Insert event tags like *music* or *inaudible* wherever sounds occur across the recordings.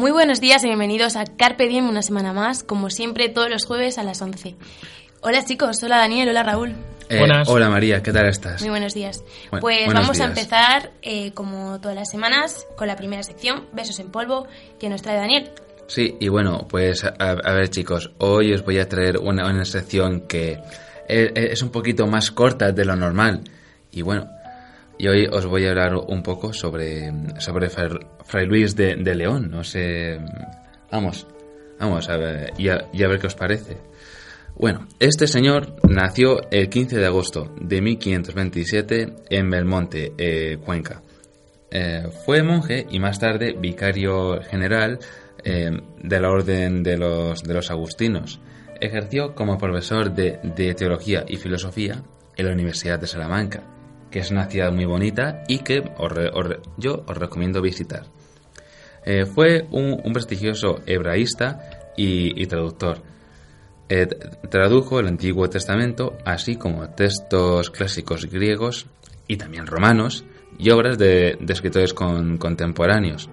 Muy buenos días y bienvenidos a Carpe Diem una semana más, como siempre todos los jueves a las 11. Hola chicos, hola Daniel, hola Raúl. Eh, hola María, ¿qué tal estás? Muy buenos días. Bu- pues buenos vamos a empezar, eh, como todas las semanas, con la primera sección, Besos en Polvo, que nos trae Daniel. Sí, y bueno, pues a, a ver chicos, hoy os voy a traer una, una sección que es, es un poquito más corta de lo normal. Y bueno, y hoy os voy a hablar un poco sobre, sobre Fray Luis de, de León. No sé, vamos, vamos a ver, y a, ver qué os parece. Bueno, este señor nació el 15 de agosto de 1527 en Belmonte, eh, Cuenca. Eh, fue monje y más tarde vicario general eh, de la orden de los, de los agustinos. Ejerció como profesor de, de teología y filosofía en la Universidad de Salamanca, que es una ciudad muy bonita y que os yo os recomiendo visitar. Eh, fue un, prestigioso hebraísta y, traductor. Eh, tradujo el Antiguo Testamento, así como textos clásicos griegos y también romanos y obras de, escritores con- contemporáneos.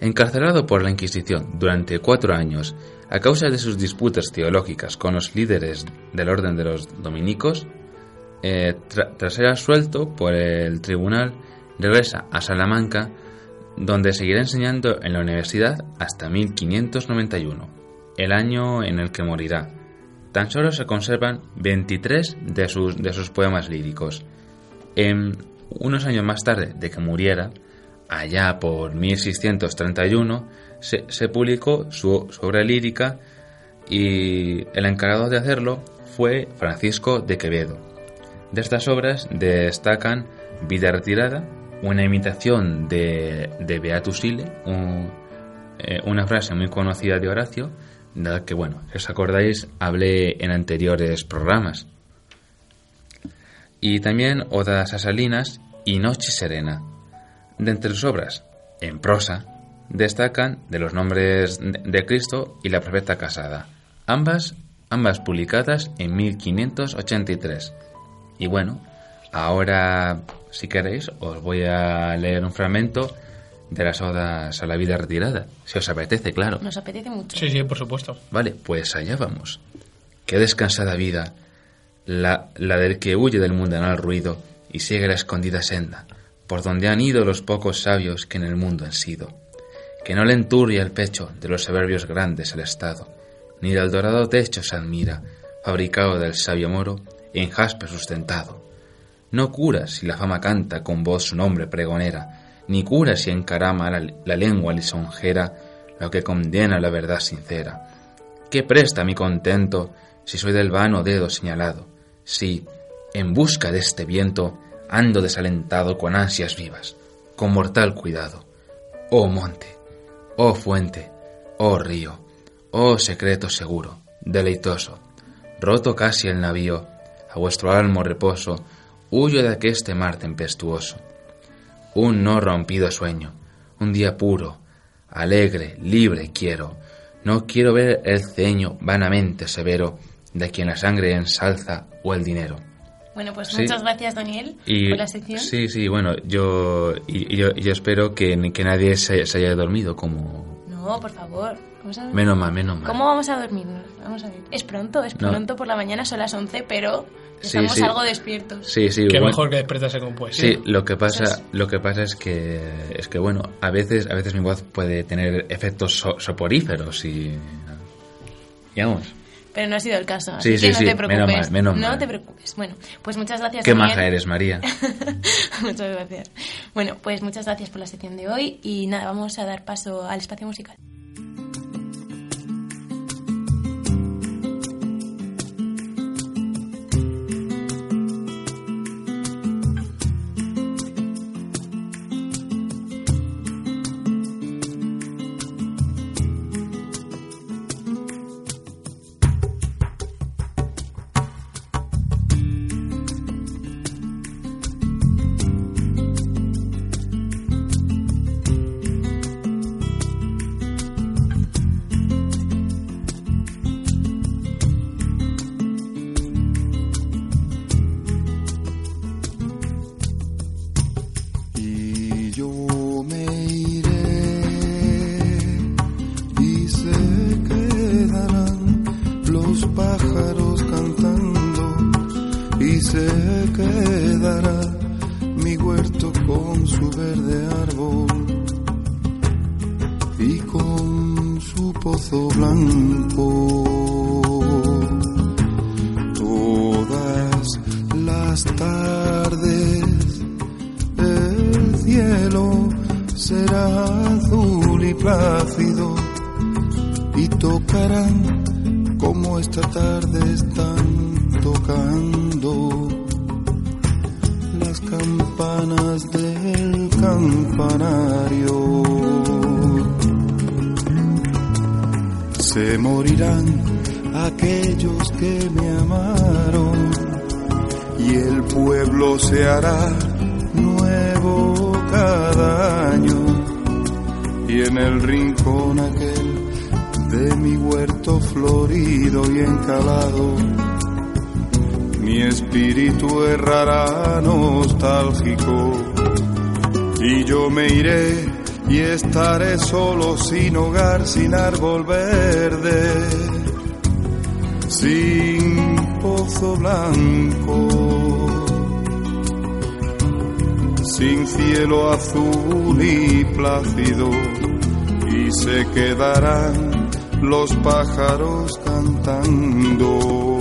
Encarcelado por la Inquisición durante cuatro años a causa de sus disputas teológicas con los líderes del orden de los dominicos, eh, tra- tras ser absuelto por el tribunal, regresa a Salamanca, donde seguirá enseñando en la universidad hasta 1591, el año en el que morirá. Tan solo se conservan 23 de sus, de sus poemas líricos. En unos años más tarde de que muriera, allá por 1631, se, se publicó su, su obra lírica y el encargado de hacerlo fue Francisco de Quevedo. De estas obras destacan Vida retirada, una imitación de, de Beatus Ile, un- eh, una frase muy conocida de Horacio, de la que, bueno, si os acordáis, hablé en anteriores programas. Y también Odas a Salinas y Noche Serena. De entre sus obras, en prosa, destacan de los nombres de Cristo y la Profeta Casada, ambas, ambas publicadas en 1583. Y bueno, ahora, si queréis, os voy a leer un fragmento de las odas a la vida retirada, si os apetece, claro. Nos apetece mucho. Sí, sí, por supuesto. Vale, pues allá vamos. Qué descansada vida, la, la del que huye del mundanal ruido y sigue la escondida senda, por donde han ido los pocos sabios que en el mundo han sido. Que no le enturria el pecho de los soberbios grandes el estado, ni del dorado techo se admira, fabricado del sabio moro, en jaspe sustentado. No cura si la fama canta con voz su nombre pregonera, ni cura si encarama la, la lengua lisonjera lo que condena la verdad sincera. ¿Qué presta mi contento si soy del vano dedo señalado? Si, en busca de este viento, ando desalentado con ansias vivas, con mortal cuidado. Oh monte, oh fuente, oh río, oh secreto seguro, deleitoso, roto casi el navío, a vuestro almo reposo, huyo de aqueste mar tempestuoso. Un no rompido sueño, un día puro, alegre, libre quiero. No quiero ver el ceño vanamente severo de quien la sangre ensalza o el dinero. Bueno, pues Sí. muchas gracias Daniel Y, por la sección. Sí, sí, bueno, yo, y, yo, yo espero que, que nadie se, se haya dormido como... No, por favor. Vamos a dormir. Menos mal, menos mal. ¿Cómo vamos a dormir? Vamos a ver. Es pronto, es No. pronto por la mañana, son las 11, pero estamos sí. algo despiertos. Sí, sí, Qué bueno, mejor que despertarse con poesía. Sí, lo que pasa, es. lo que pasa es que es que bueno, a veces, a veces mi voz puede tener efectos so- soporíferos y, vamos. Pero no ha sido el caso, Sí, así sí, que no sí, te menos preocupes. mal, menos no mal. te preocupes. Bueno, pues muchas gracias. Qué maja eres, María. *laughs* muchas gracias. Bueno, pues muchas gracias por la sección de hoy y nada, vamos a dar paso al espacio musical. Sin árbol verde, sin pozo blanco, sin cielo azul y plácido y se quedarán los pájaros cantando.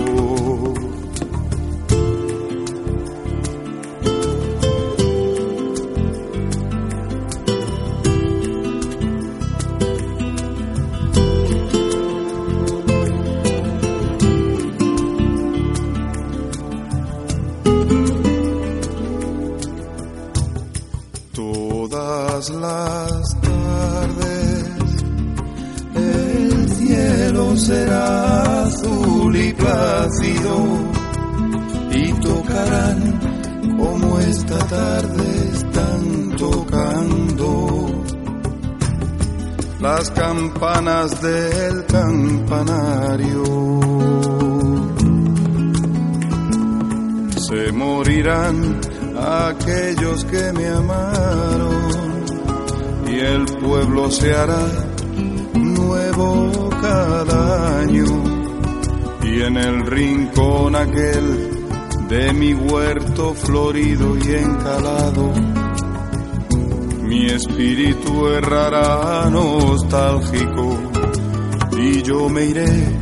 Me iré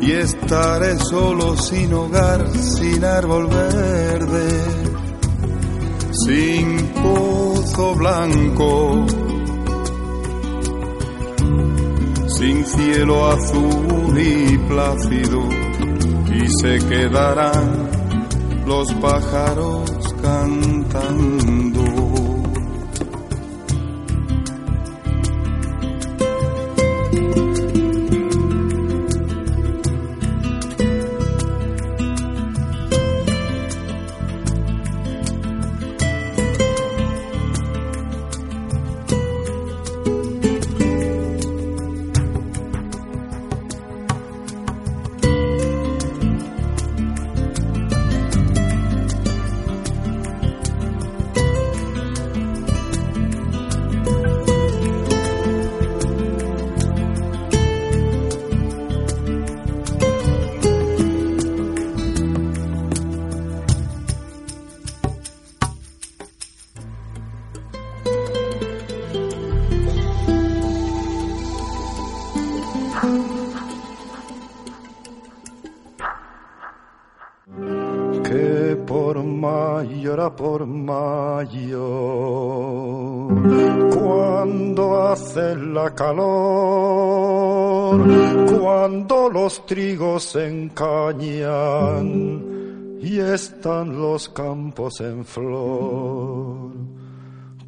y estaré solo sin hogar, sin árbol verde, sin pozo blanco sin cielo azul y plácido, y se quedarán los pájaros cantando. Cuando los trigos se encañan y están los campos en flor.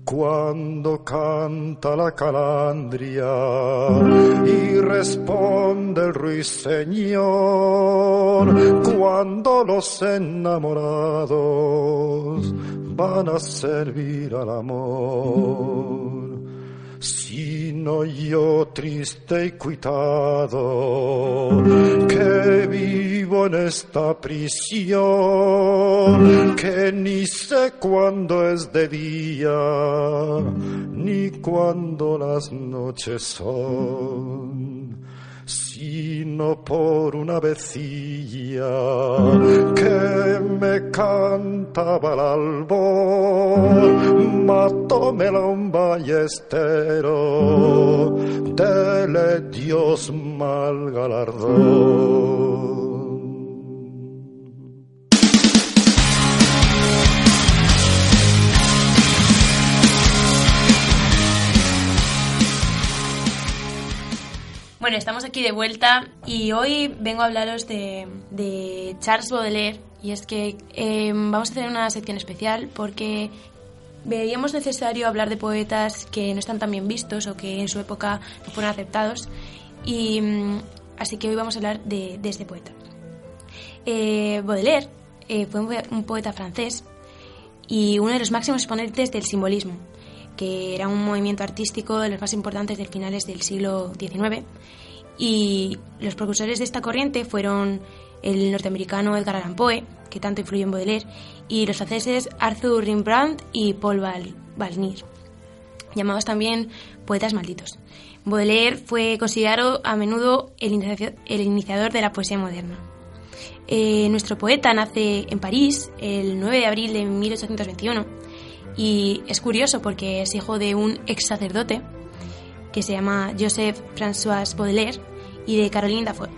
Cuando canta la calandria y responde el ruiseñor, cuando los enamorados van a servir al amor sino yo triste y cuitado, que vivo en esta prisión, que ni sé cuándo es de día, ni cuándo las noches son. Sino por una vecilla que me cantaba al albor, matómela un ballestero, dele Dios mal galardón. Bueno, estamos aquí de vuelta y hoy vengo a hablaros de, de Charles Baudelaire y es que eh, vamos a hacer una sección especial porque veíamos necesario hablar de poetas que no están tan bien vistos o que en su época no fueron aceptados y mm, así que hoy vamos a hablar de, este poeta. Eh, Baudelaire eh, fue un, un poeta francés y uno de los máximos exponentes del simbolismo, que era un movimiento artístico de los más importantes de finales del siglo XIX. Y los precursores de esta corriente fueron el norteamericano Edgar Allan Poe, que tanto influyó en Baudelaire, y los franceses Arthur Rimbaud y Paul Val- Valnir, llamados también poetas malditos. Baudelaire fue considerado a menudo el iniciador de la poesía moderna. Eh, nuestro poeta nace en París el 9 de abril de 1821 y es curioso porque es hijo de un ex sacerdote que se llama Joseph François Baudelaire y de Caroline Dafoe.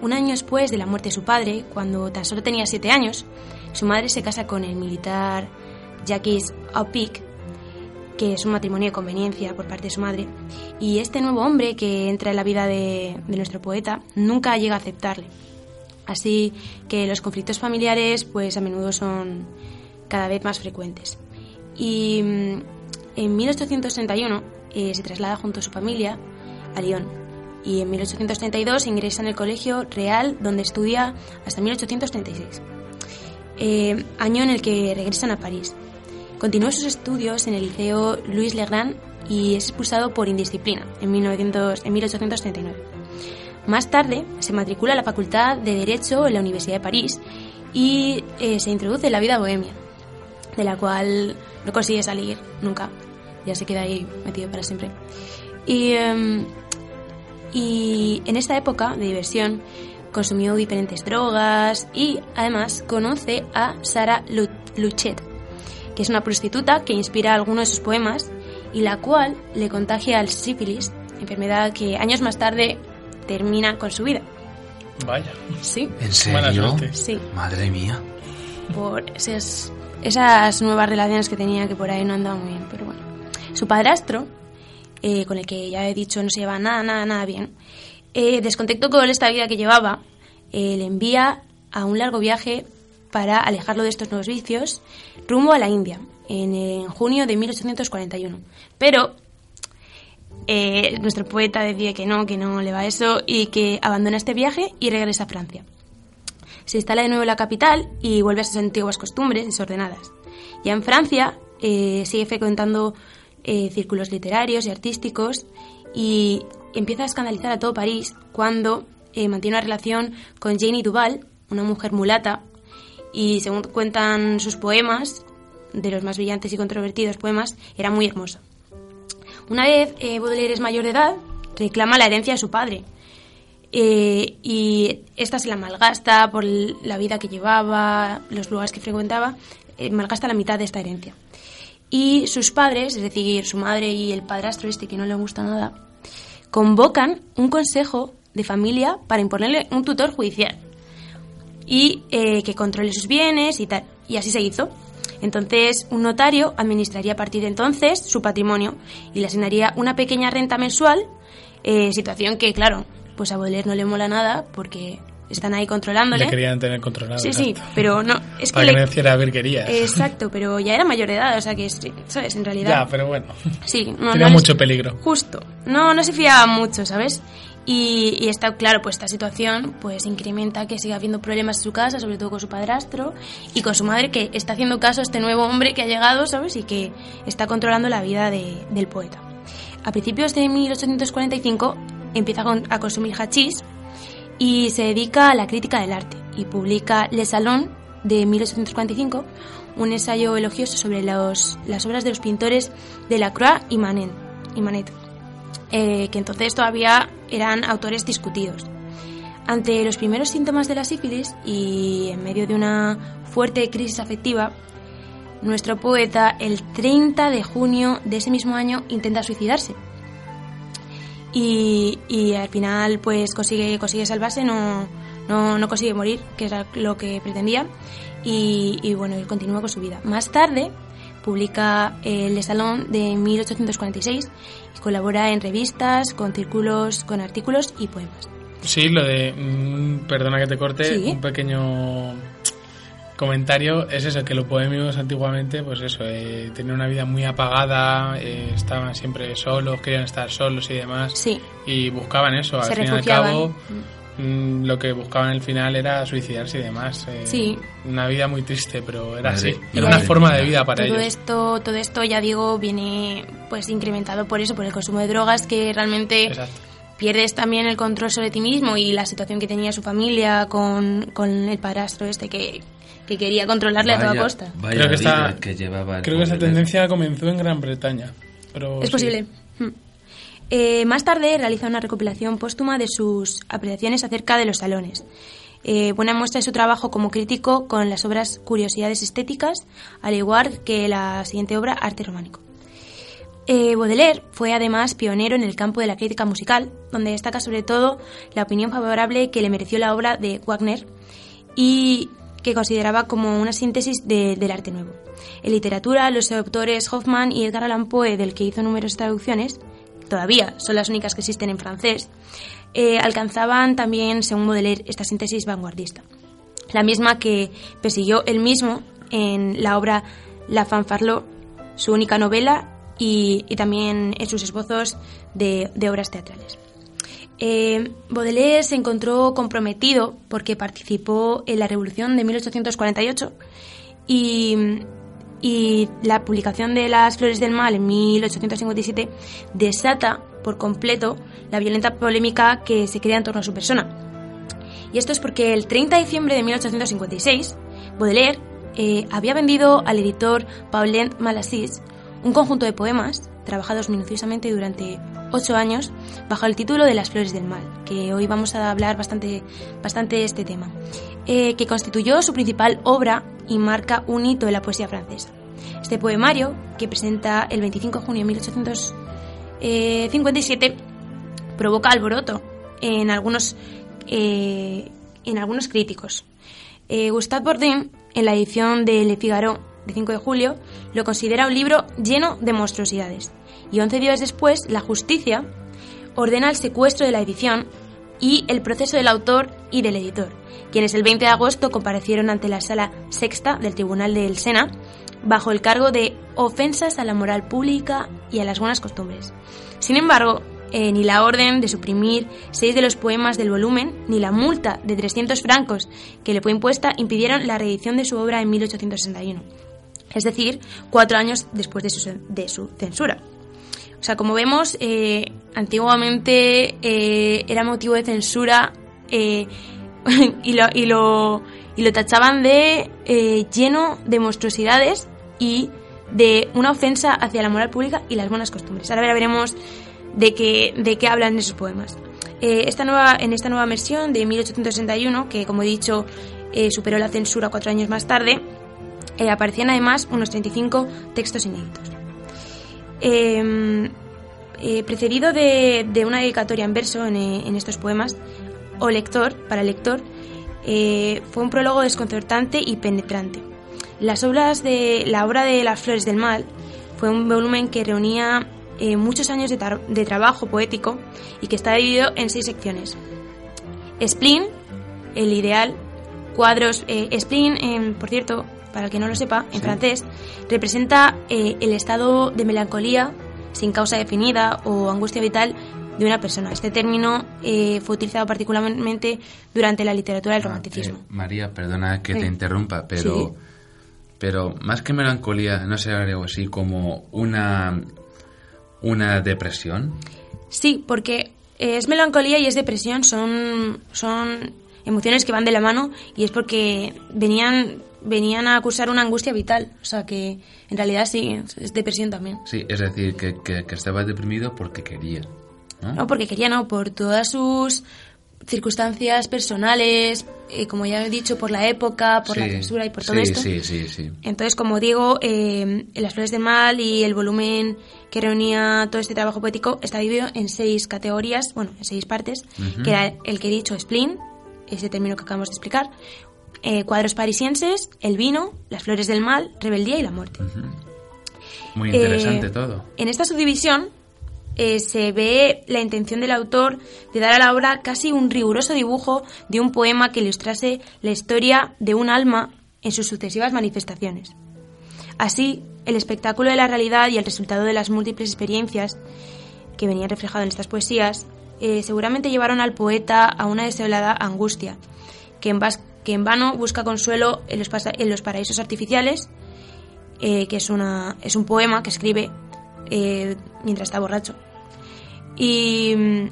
Un año después de la muerte de su padre, cuando tan solo tenía siete años, su madre se casa con el militar Jacques Aupic, que es un matrimonio de conveniencia por parte de su madre, y este nuevo hombre que entra en la vida de, de nuestro poeta nunca llega a aceptarle. Así que los conflictos familiares pues a menudo son cada vez más frecuentes. Y mm, en 1861 eh, se traslada junto a su familia a Lyon y en 1832 ingresa en el Colegio Real donde estudia hasta 1836, eh, año en el que regresan a París. Continuó sus estudios en el Liceo Louis Legrand y es expulsado por indisciplina en, 1900 en 1839. Más tarde se matricula a la Facultad de Derecho en la Universidad de París y eh, se introduce en la vida bohemia, de la cual no consigue salir nunca, ya se queda ahí metido para siempre. Y, em, y en esta época de diversión consumió diferentes drogas y además conoce a Sara Lu- Luchet, que es una prostituta que inspira algunos de sus poemas y la cual le contagia al sífilis, enfermedad que años más tarde termina con su vida. Vaya. Sí, ¿En serio? sí, Madre mía. por esas, esas nuevas relaciones que tenía que por ahí no andaban muy bien, pero bueno. Su padrastro, eh, con el que ya he dicho no se lleva nada, nada, nada bien, eh, descontento con esta vida que llevaba, eh, le envía a un largo viaje para alejarlo de estos nuevos vicios rumbo a la India en, junio de 1841. Pero eh, nuestro poeta decide que no, que no le va eso y que abandona este viaje y regresa a Francia. Se instala de nuevo en la capital y vuelve a sus antiguas costumbres desordenadas. Ya en Francia eh, sigue frecuentando eh, círculos literarios y artísticos y empieza a escandalizar a todo París cuando eh, mantiene una relación con Janie Duval, una mujer mulata, y según cuentan sus poemas, de los más brillantes y controvertidos poemas, era muy hermosa. Una vez eh, Baudelaire es mayor de edad, reclama la herencia de su padre. Eh, y esta se la malgasta por la vida que llevaba, los lugares que frecuentaba, malgasta la mitad de esta herencia. Y sus padres, es decir, su madre y el padrastro este que no le gusta nada, convocan un consejo de familia para imponerle un tutor judicial y eh, que controle sus bienes y tal. Y así se hizo. Entonces, un notario administraría a partir de entonces su patrimonio y le asignaría una pequeña renta mensual, eh, situación que, claro, pues a Baudelaire no le mola nada porque están ahí controlándole. Le querían tener controlado. Sí, sí, pero no, es que Para que le- no hiciera virguerías. Exacto, pero ya era mayor de edad, o sea que, ¿sabes? En realidad... Ya, pero bueno. Sí, no, Tenía no les- mucho peligro. Justo. No, no se fiaba mucho, ¿sabes? Y, y está claro, pues esta situación pues incrementa que siga habiendo problemas en su casa, sobre todo con su padrastro y con su madre que está haciendo caso a este nuevo hombre que ha llegado, ¿sabes? Y que está controlando la vida de- del poeta. A principios de 1845 empieza a consumir hachís y se dedica a la crítica del arte y publica Le Salon de 1845, un ensayo elogioso sobre los- las obras de los pintores Delacroix y Manet, y Manet eh, que entonces todavía eran autores discutidos. Ante los primeros síntomas de la sífilis y en medio de una fuerte crisis afectiva, nuestro poeta el 30 de junio de ese mismo año intenta suicidarse. Y, y al final pues consigue, consigue salvarse, no, no, no consigue morir, que era lo que pretendía, y, y bueno, él continúa con su vida. Más tarde publica el Le Salón de 1846 y colabora en revistas, con círculos, con artículos y poemas. Sí, lo de. mm, perdona que te corte, Sí. un pequeño comentario. Es eso, que los bohemios antiguamente, pues eso, eh, tenían una vida muy apagada, eh, estaban siempre solos, querían estar solos y demás. Sí, Y buscaban eso, al Se fin y al cabo. mm, Lo que buscaban al final era suicidarse y demás. eh, Sí. Una vida muy triste, pero era Madre- así. Era una madre forma de vida para todo ellos. esto, todo esto ya digo viene pues incrementado por eso, por el consumo de drogas que realmente Exacto. pierdes también el control sobre ti mismo y la situación que tenía su familia con, con el padrastro este que, que quería controlarle a toda Vaya- costa. Vaya Creo que esta- que llevaba el Creo que esa Baudelaire. tendencia comenzó en Gran Bretaña. Pero Es sí. posible. Hmm. Eh, más tarde realiza una recopilación póstuma de sus apreciaciones acerca de los salones. Eh, buena muestra de su trabajo como crítico con las obras Curiosidades Estéticas, al igual que la siguiente obra Arte Románico. Eh, Baudelaire fue además pionero en el campo de la crítica musical, donde destaca sobre todo la opinión favorable que le mereció la obra de Wagner y consideraba como una síntesis de- del arte nuevo. En literatura, los autores Hoffman y Edgar Allan Poe, del que hizo numerosas traducciones, todavía son las únicas que existen en francés, eh, alcanzaban también, según Baudelaire, esta síntesis vanguardista. La misma que persiguió él mismo en la obra La Fanfarlot, su única novela, y, también en sus esbozos de obras teatrales. Eh, Baudelaire se encontró comprometido porque participó en la Revolución de 1848 y, y la publicación de Las Flores del Mal en 1857 desata por completo la violenta polémica que se crea en torno a su persona. Y esto es porque el 30 de diciembre de 1856, Baudelaire eh, había vendido al editor Paulin Malassis un conjunto de poemas trabajados minuciosamente durante ocho años bajo el título de Las Flores del Mal, que hoy vamos a hablar bastante, bastante de este tema, eh, que constituyó su principal obra y marca un hito en la poesía francesa. Este poemario, que presenta el 25 de junio de 1857, provoca alboroto en algunos, eh, en algunos críticos. Eh, Gustave Bourdin, en la edición de Le Figaro de 5 de julio, lo considera un libro lleno de monstruosidades. Y 11 días después, la justicia ordena el secuestro de la edición y el proceso del autor y del editor, quienes el 20 de agosto comparecieron ante la sala sexta del Tribunal del Sena bajo el cargo de ofensas a la moral pública y a las buenas costumbres. Sin embargo, eh, ni la orden de suprimir seis de los poemas del volumen, ni la multa de 300 francos que le fue impuesta impidieron la reedición de su obra en 1861, es decir, cuatro años después de su, de su censura. O sea, como vemos, eh, antiguamente eh, era motivo de censura eh, *laughs* y, lo, y, lo, y lo tachaban de lleno de monstruosidades y de una ofensa hacia la moral pública y las buenas costumbres. Ahora veremos de qué, de qué hablan esos poemas. Esta nueva, en esta nueva versión de 1861, que como he dicho superó la censura cuatro años más tarde, aparecían además unos 35 textos inéditos. Eh, eh, precedido de, una dedicatoria en verso en, en, estos poemas, o lector, para lector, eh, fue un prólogo desconcertante y penetrante. Las obras de, la obra de Las Flores del Mal fue un volumen que reunía eh, muchos años de, trabajo poético y que está dividido en seis secciones. Spleen, el ideal, cuadros. Eh, spleen, por cierto, para el que no lo sepa, en sí. francés, representa eh, el estado de melancolía sin causa definida o angustia vital de una persona. Este término eh, fue utilizado particularmente durante la literatura del romanticismo. Ah, eh, María, perdona que sí. te interrumpa, pero, sí. pero más que melancolía, ¿no sería algo así como una, una depresión? Sí, porque es melancolía y es depresión, son, son emociones que van de la mano y es porque venían venían a acusar una angustia vital. O sea que en realidad sí, es depresión también. Sí, es decir, que, que, que estaba deprimido porque quería. ¿no? No, porque quería no, por todas sus circunstancias personales, eh, como ya he dicho, por la época, por la Sí, censura y por todo sí, esto. Sí, sí, sí. Entonces, como digo, eh, Las Flores del Mal y el volumen que reunía todo este trabajo poético está dividido en seis categorías, bueno, en seis partes, que era el que he dicho, spleen, ese término que acabamos de explicar, eh, cuadros parisienses, el vino, las flores del mal, rebeldía y la muerte. Muy interesante Eh, todo. En esta subdivisión eh, se ve la intención del autor de dar a la obra casi un riguroso dibujo de un poema que ilustrase la historia de un alma en sus sucesivas manifestaciones. Así, el espectáculo de la realidad y el resultado de las múltiples experiencias que venían reflejadas en estas poesías eh, seguramente llevaron al poeta a una desolada angustia, que en, que en vano busca consuelo en los, en los paraísos artificiales eh, que es, una, es un poema que escribe eh, mientras está borracho. Y, mm,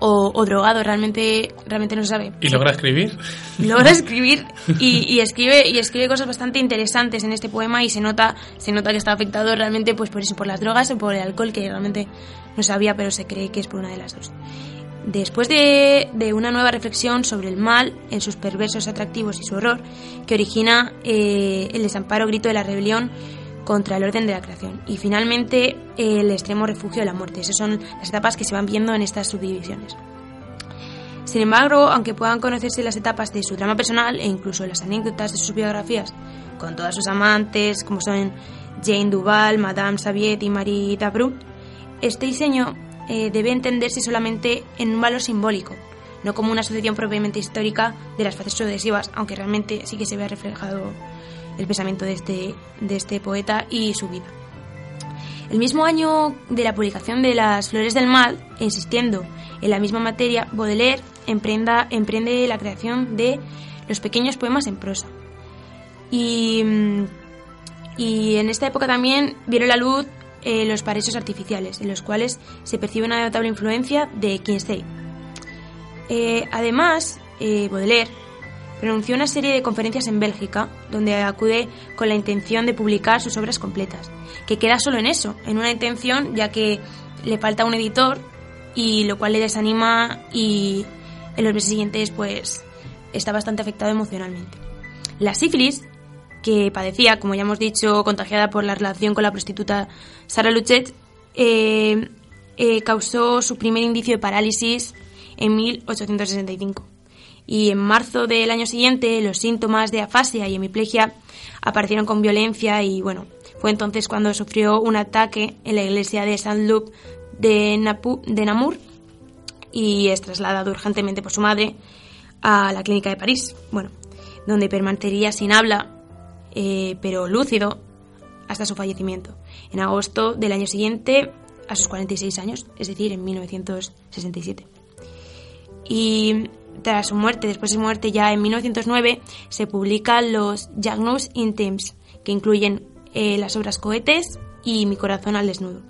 o, o drogado, realmente, realmente no se sabe. ¿Y logra escribir? Logra escribir y, y escribe y escribe cosas bastante interesantes en este poema y se nota se nota que está afectado realmente pues por eso por las drogas o por el alcohol que realmente no sabía pero se cree que es por una de las dos después de, una nueva reflexión sobre el mal en sus perversos atractivos y su horror que origina eh, el desamparo grito de la rebelión contra el orden de la creación. Y finalmente el extremo refugio de la muerte. Esas son las etapas que se van viendo en estas subdivisiones. Sin embargo, aunque puedan conocerse las etapas de su drama personal e incluso las anécdotas de sus biografías con todas sus amantes, como son Jane Duval, Madame Saviet y Marie Dabrut, este diseño eh, debe entenderse solamente en un valor simbólico, no como una asociación propiamente histórica de las fases sucesivas, aunque realmente sí que se ve reflejado el pensamiento de este, de este poeta y su vida. El mismo año de la publicación de Las Flores del Mal, insistiendo en la misma materia, Baudelaire emprenda- emprende la creación de los pequeños poemas en prosa. Y, mm, y en esta época también vieron la luz eh, los paraísos artificiales, en los cuales se percibe una notable influencia de Kinsey. Eh, además, eh, Baudelaire pronunció una serie de conferencias en Bélgica, donde acude con la intención de publicar sus obras completas, que queda solo en eso, en una intención, ya que le falta un editor, y lo cual le desanima y en los meses siguientes pues está bastante afectado emocionalmente. La sífilis, que padecía, como ya hemos dicho, contagiada por la relación con la prostituta Sarah Luchet, eh, eh, causó su primer indicio de parálisis en 1865. Y en marzo del año siguiente, los síntomas de afasia y hemiplegia aparecieron con violencia y, bueno, fue entonces cuando sufrió un ataque en la iglesia de Saint-Luc de, Napu- de Namur y es trasladado urgentemente por su madre a la clínica de París, bueno, donde permanecería sin habla, eh, pero lúcido, hasta su fallecimiento, en agosto del año siguiente, a sus 46 años, es decir, en 1967. Y tras su muerte, después de su muerte, ya en 1909, se publican los Jagnus Intims, que incluyen eh, las obras Cohetes y Mi corazón al desnudo.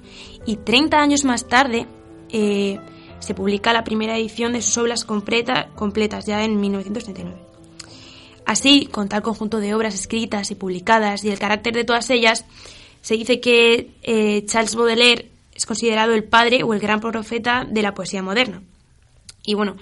Y 30 años más tarde eh, se publica la primera edición de sus obras completa- completas, ya en 1939. Así, con tal conjunto de obras escritas y publicadas y el carácter de todas ellas, se dice que eh, Charles Baudelaire es considerado el padre o el gran profeta de la poesía moderna. Y bueno,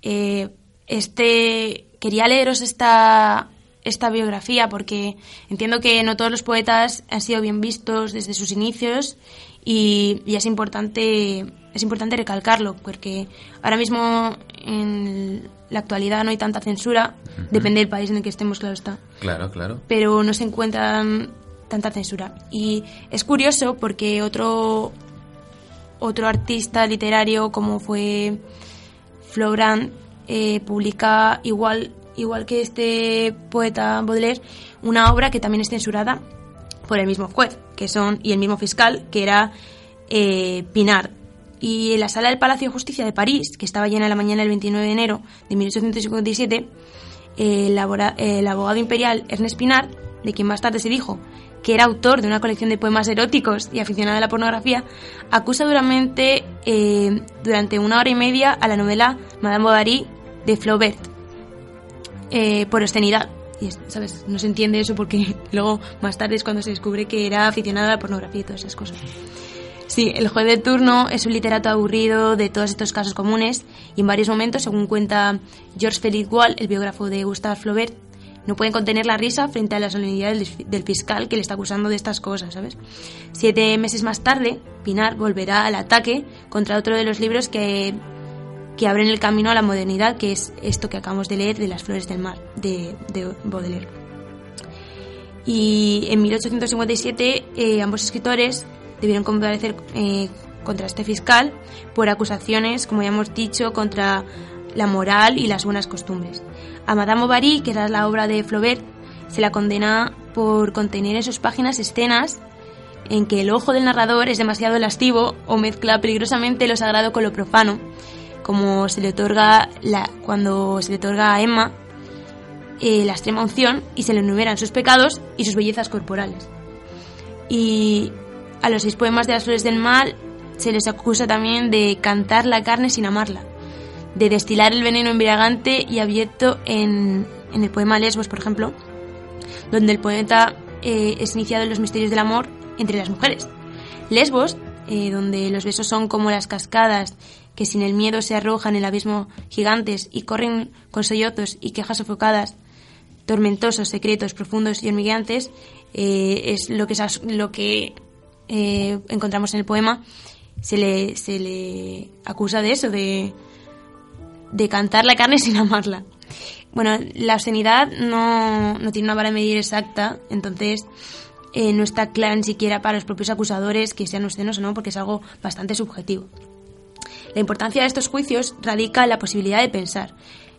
eh, este quería leeros esta, esta biografía porque entiendo que no todos los poetas han sido bien vistos desde sus inicios y, es importante es importante recalcarlo porque ahora mismo en la actualidad no hay tanta censura, depende del país en el que estemos, claro está Claro, claro. pero no se encuentran tanta censura. Y es curioso porque otro, otro artista literario como fue Flaubert eh, publica igual, igual que este poeta Baudelaire una obra que también es censurada por el mismo juez que son y el mismo fiscal que era eh, Pinard y en la sala del Palacio de Justicia de París que estaba llena la mañana del 29 de enero de 1857 el, el abogado imperial Ernest Pinard, de quien más tarde se dijo que era autor de una colección de poemas eróticos y aficionado a la pornografía, acusa duramente eh, durante una hora y media a la novela Madame Bovary de Flaubert eh, por obscenidad. Y, es- ¿sabes? No se entiende eso porque *laughs* luego más tarde es cuando se descubre que era aficionada a la pornografía y todas esas cosas. Sí, el juez de turno es un literato aburrido de todos estos casos comunes y en varios momentos, según cuenta George Félix Wall, el biógrafo de Gustave Flaubert, no pueden contener la risa frente a la solemnidad del, fiscal que le está acusando de estas cosas, ¿sabes? Siete meses más tarde, Pinar volverá al ataque contra otro de los libros que, que abren el camino a la modernidad, que es esto que acabamos de leer de Las Flores del Mar, de, de Baudelaire. Y en 1857 eh, ambos escritores debieron comparecer eh, contra este fiscal por acusaciones, como ya hemos dicho, contra la moral y las buenas costumbres. A Madame Bovary, que era la obra de Flaubert, se la condena por contener en sus páginas escenas en que el ojo del narrador es demasiado elastivo o mezcla peligrosamente lo sagrado con lo profano, como se le otorga la, cuando se le otorga a Emma eh, la extrema unción y se le enumeran sus pecados y sus bellezas corporales. Y a los seis poemas de las flores del mal se les acusa también de cantar la carne sin amarla, de destilar el veneno embriagante y abierto en, el poema Lesbos, por ejemplo, donde el poeta eh, es iniciado en los misterios del amor entre las mujeres. Lesbos, eh, donde los besos son como las cascadas que sin el miedo se arrojan en el abismo gigantes y corren con sollozos y quejas sofocadas, tormentosos, secretos, profundos y hormigueantes, eh, es lo que, lo que eh, encontramos en el poema. Se le, se le acusa de eso, de, de cantar la carne sin amarla. Bueno, la obscenidad no, no tiene una vara de medir exacta, entonces eh, no está clara ni siquiera para los propios acusadores que sean obscenos o no, porque es algo bastante subjetivo. La importancia de estos juicios radica en la posibilidad de pensar,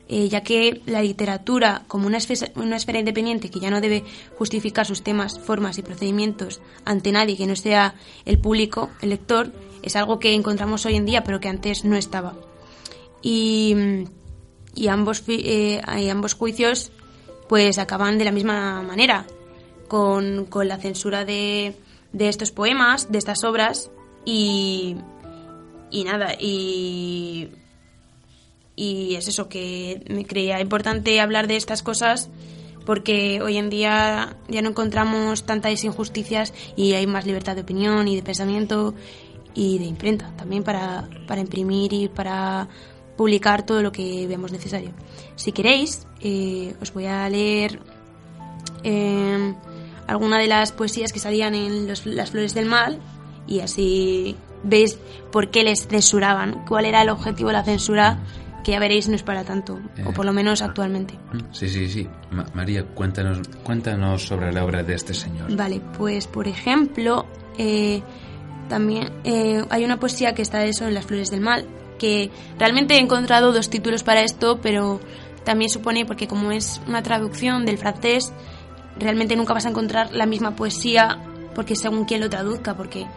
eh, ya que la literatura, como una esfera, una esfera independiente que ya no debe justificar sus temas, formas y procedimientos ante nadie que no sea el público, el lector, es algo que encontramos hoy en día, pero que antes no estaba. Y, y ambos, eh, y ambos juicios pues acaban de la misma manera, con, con la censura de, de estos poemas, de estas obras, y, y nada, y y es eso que me creía importante hablar de estas cosas porque hoy en día ya no encontramos tantas injusticias y hay más libertad de opinión y de pensamiento y de imprenta también para, para imprimir y para publicar todo lo que veamos necesario. Si queréis, eh, os voy a leer eh, alguna de las poesías que salían en Las Flores del Mal y así veis por qué les censuraban, cuál era el objetivo de la censura que ya veréis no es para tanto, o por lo menos actualmente. Sí, sí, sí. María, cuéntanos, cuéntanos sobre la obra de este señor. Vale, pues por ejemplo, eh, también eh, hay una poesía que está de eso en Las Flores del Mal, que realmente he encontrado dos títulos para esto, pero también supone, porque como es una traducción del francés, realmente nunca vas a encontrar la misma poesía, porque según quien lo traduzca, porque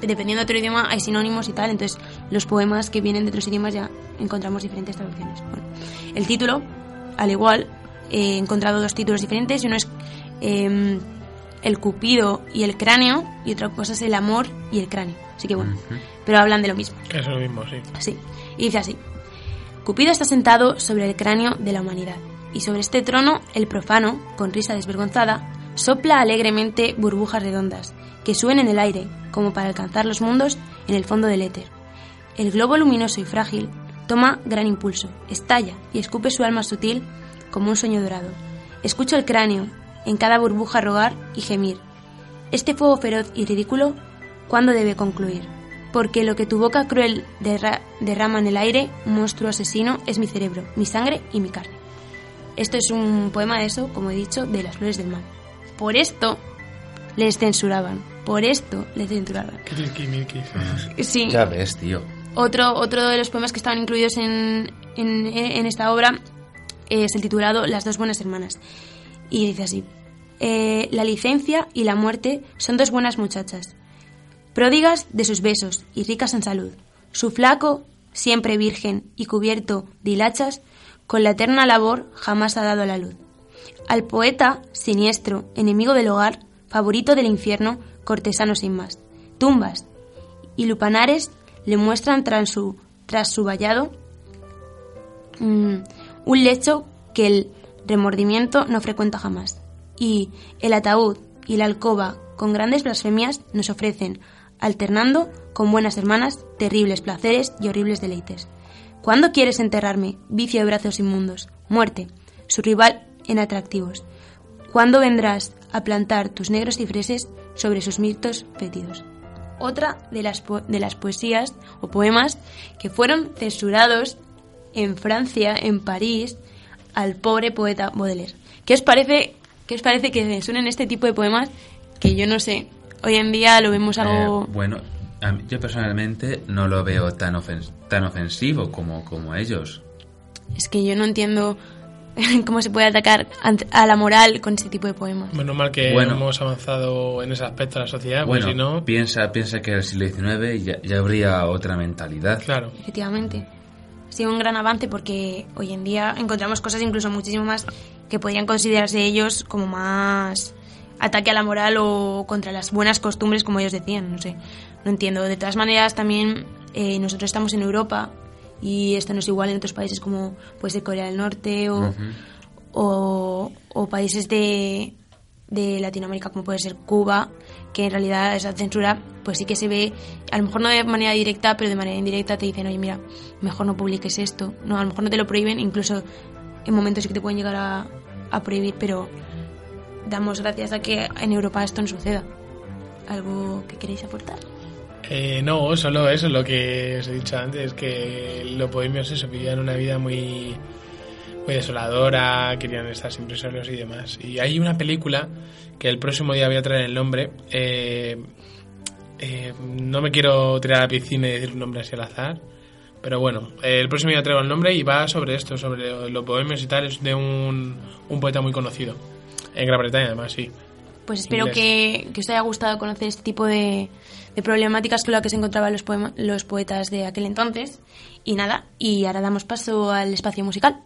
dependiendo de otro idioma hay sinónimos y tal, entonces los poemas que vienen de otros idiomas ya encontramos diferentes traducciones. Bueno, el título, al igual, he encontrado dos títulos diferentes, uno es em, El Cupido y el cráneo y otra cosa es El amor y el cráneo. Así que bueno, pero hablan de lo mismo. Es lo mismo, sí. Sí, y dice así. Cupido está sentado sobre el cráneo de la humanidad, y sobre este trono el profano, con risa desvergonzada, sopla alegremente burbujas redondas, que suben en el aire, como para alcanzar los mundos en el fondo del éter. El globo luminoso y frágil toma gran impulso, estalla y escupe su alma sutil como un sueño dorado. Escucho el cráneo, en cada burbuja rogar y gemir. Este fuego feroz y ridículo, ¿cuándo debe concluir? Porque lo que tu boca cruel derrama en el aire, monstruo asesino, es mi cerebro, mi sangre y mi carne. Esto es un poema de eso, como he dicho, de las flores del mal. Por esto les censuraban, por esto le censuraban. *laughs* Sí. Ya ves, tío. Otro, otro de los poemas que estaban incluidos en, en, esta obra es el titulado Las dos buenas hermanas. Y dice así, eh, la licencia y la muerte son dos buenas muchachas, pródigas de sus besos y ricas en salud. Su flaco, siempre virgen y cubierto de hilachas, con la eterna labor jamás ha dado a la luz. Al poeta, siniestro, enemigo del hogar, favorito del infierno, cortesano sin más. Tumbas y lupanares le muestran tras su, tras su vallado mm, un lecho que el remordimiento no frecuenta jamás. Y el ataúd y la alcoba, con grandes blasfemias, nos ofrecen alternando con buenas hermanas, terribles placeres y horribles deleites. ¿Cuándo quieres enterrarme, vicio de brazos inmundos? Muerte, su rival en atractivos. ¿Cuándo vendrás a plantar tus negros cifreses sobre sus mirtos fétidos? Otra de las, de las poesías o poemas que fueron censurados en Francia, en París, al pobre poeta Baudelaire. ¿Qué os parece, qué os parece que censuren este tipo de poemas que yo no sé, hoy en día lo vemos algo... Eh, bueno, mí- yo personalmente no lo veo tan, ofen- tan ofensivo como, como ellos. Es que yo no entiendo *laughs* cómo se puede atacar a la moral con este tipo de poemas. Menos mal que Bueno. hemos avanzado en ese aspecto de la sociedad, porque bueno, si no, piensa, piensa que en el siglo XIX ya, ya habría otra mentalidad. claro. Efectivamente. Ha sido un gran avance porque hoy en día encontramos cosas incluso muchísimo más que podrían considerarse ellos como más ataque a la moral o contra las buenas costumbres, como ellos decían. No sé, no entiendo. De todas maneras, también eh, nosotros estamos en Europa y esto no es igual en otros países como puede ser Corea del Norte o, o, o países de, de Latinoamérica como puede ser Cuba, que en realidad esa censura pues sí que se ve, a lo mejor no de manera directa, pero de manera indirecta te dicen, oye mira, mejor no publiques esto, no, a lo mejor no te lo prohíben, incluso en momentos sí que te pueden llegar a, a prohibir, pero damos gracias a que en Europa esto no suceda. ¿Algo que queréis aportar? Eh, no, solo eso, lo que os he dicho antes, que los bohemios eso, vivían una vida muy, muy desoladora, querían estar siempre solos y demás. Y hay una película que el próximo día voy a traer el nombre. eh, eh, no me quiero tirar a la piscina y decir un nombre así al azar. Pero bueno, eh, el próximo día traigo el nombre y va sobre esto, sobre los bohemios y tal. Es de un, un poeta muy conocido. En Gran Bretaña, además, sí. Pues espero que, que os haya gustado conocer este tipo de, de problemáticas con las que se encontraban los, poetas de aquel entonces. Y nada, y ahora damos paso al espacio musical.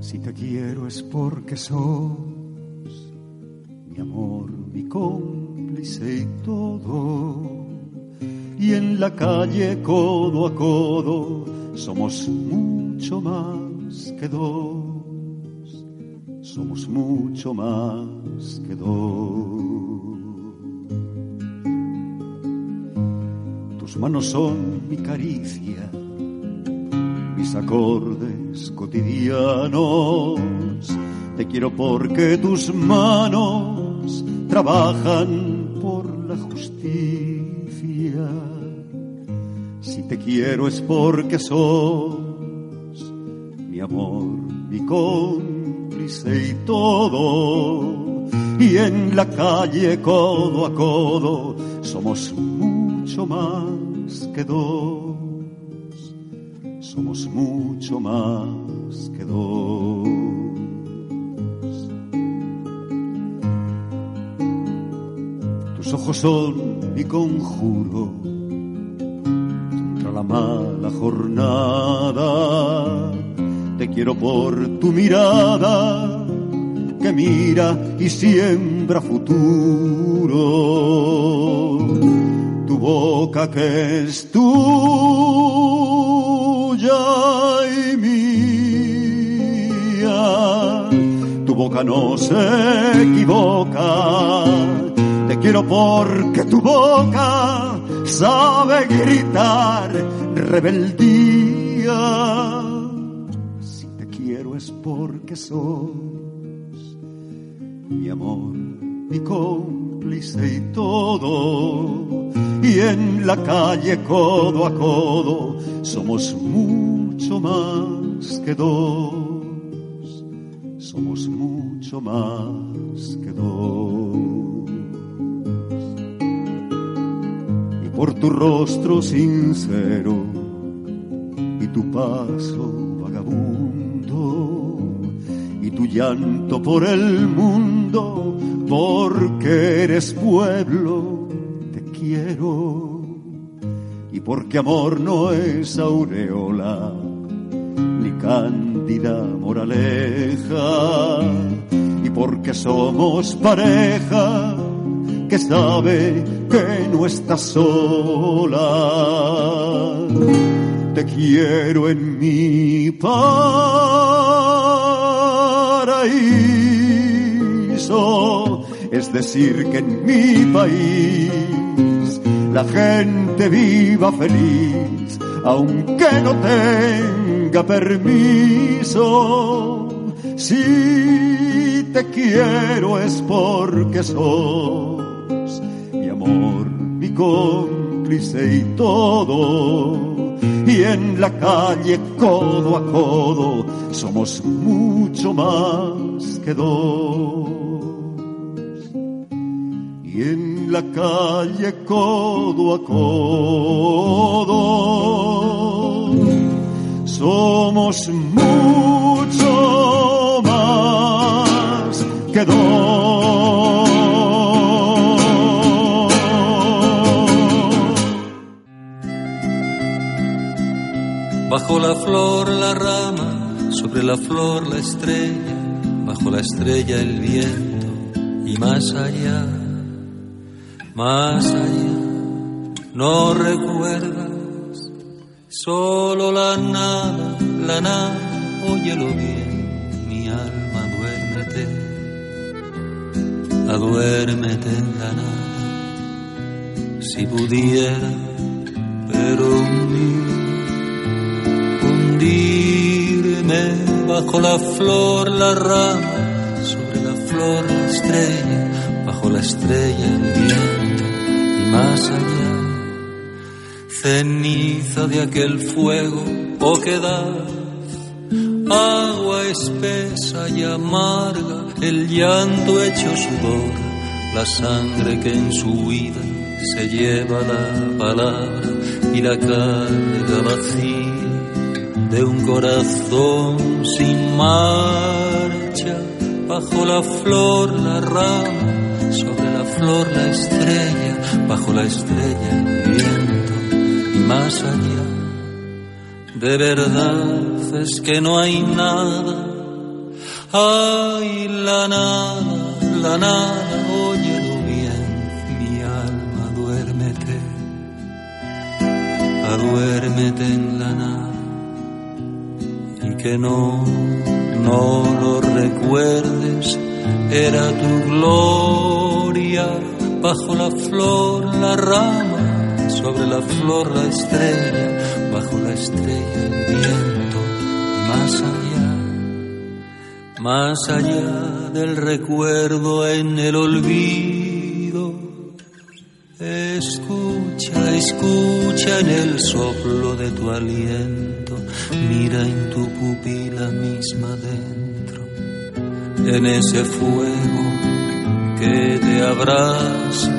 Si te quiero es porque sos mi amor, mi cómplice y todo. Y en la calle codo a codo somos mucho más que dos. Somos mucho más que dos. Tus manos son mi caricia mis acordes cotidianos. Te quiero porque tus manos trabajan por la justicia. Si te quiero es porque sos mi amor, mi y todo. Y en la calle codo a codo somos mucho más que dos somos mucho más que dos. Tus ojos son mi conjuro contra la mala jornada. Quiero por tu mirada que mira y siembra futuro. Tu boca que es tuya y mía. Tu boca no se equivoca. Te quiero porque tu boca sabe gritar rebeldía. Porque sos mi amor, mi cómplice y todo. Y en la calle codo a codo somos mucho más que dos. Somos mucho más que dos. Y por tu rostro sincero y tu paso tu llanto por el mundo, porque eres pueblo, te quiero. Y porque amor no es aureola, ni cándida moraleja, y porque somos pareja que sabe que no estás sola. Te quiero en mi Es decir, que en mi país la gente viva feliz, aunque no tenga permiso. Si te quiero es porque sos mi amor, mi cómplice y todo y en la calle codo a codo somos mucho más que dos. Y en la calle codo a codo somos mucho más que dos. Bajo la flor la rama, sobre la flor la estrella, bajo la estrella el viento y más allá, más allá, no recuerdas, solo la nada, la nada, óyelo bien, mi alma duérmete, aduérmete en la nada, si pudiera, pero un bajo la flor, la rama, sobre la flor, la estrella, bajo la estrella, el y más allá. Ceniza de aquel fuego, oquedad, agua espesa y amarga, el llanto hecho sudor, la sangre que en su huida se lleva la palabra y la carga vacía de un corazón sin marcha, bajo la flor la rama, sobre la flor la estrella, bajo la estrella el viento y más allá. De verdad es que no hay nada, hay la nada, la nada, óyelo bien, mi alma, duérmete, aduérmete en la nada que no, no lo recuerdes, era tu gloria bajo la flor, la rama, sobre la flor la estrella, bajo la estrella el viento, más allá, más allá del recuerdo en el olvido. Escucha, escucha en el soplo de tu aliento, mira en tu pupila misma dentro, en ese fuego que te abraza,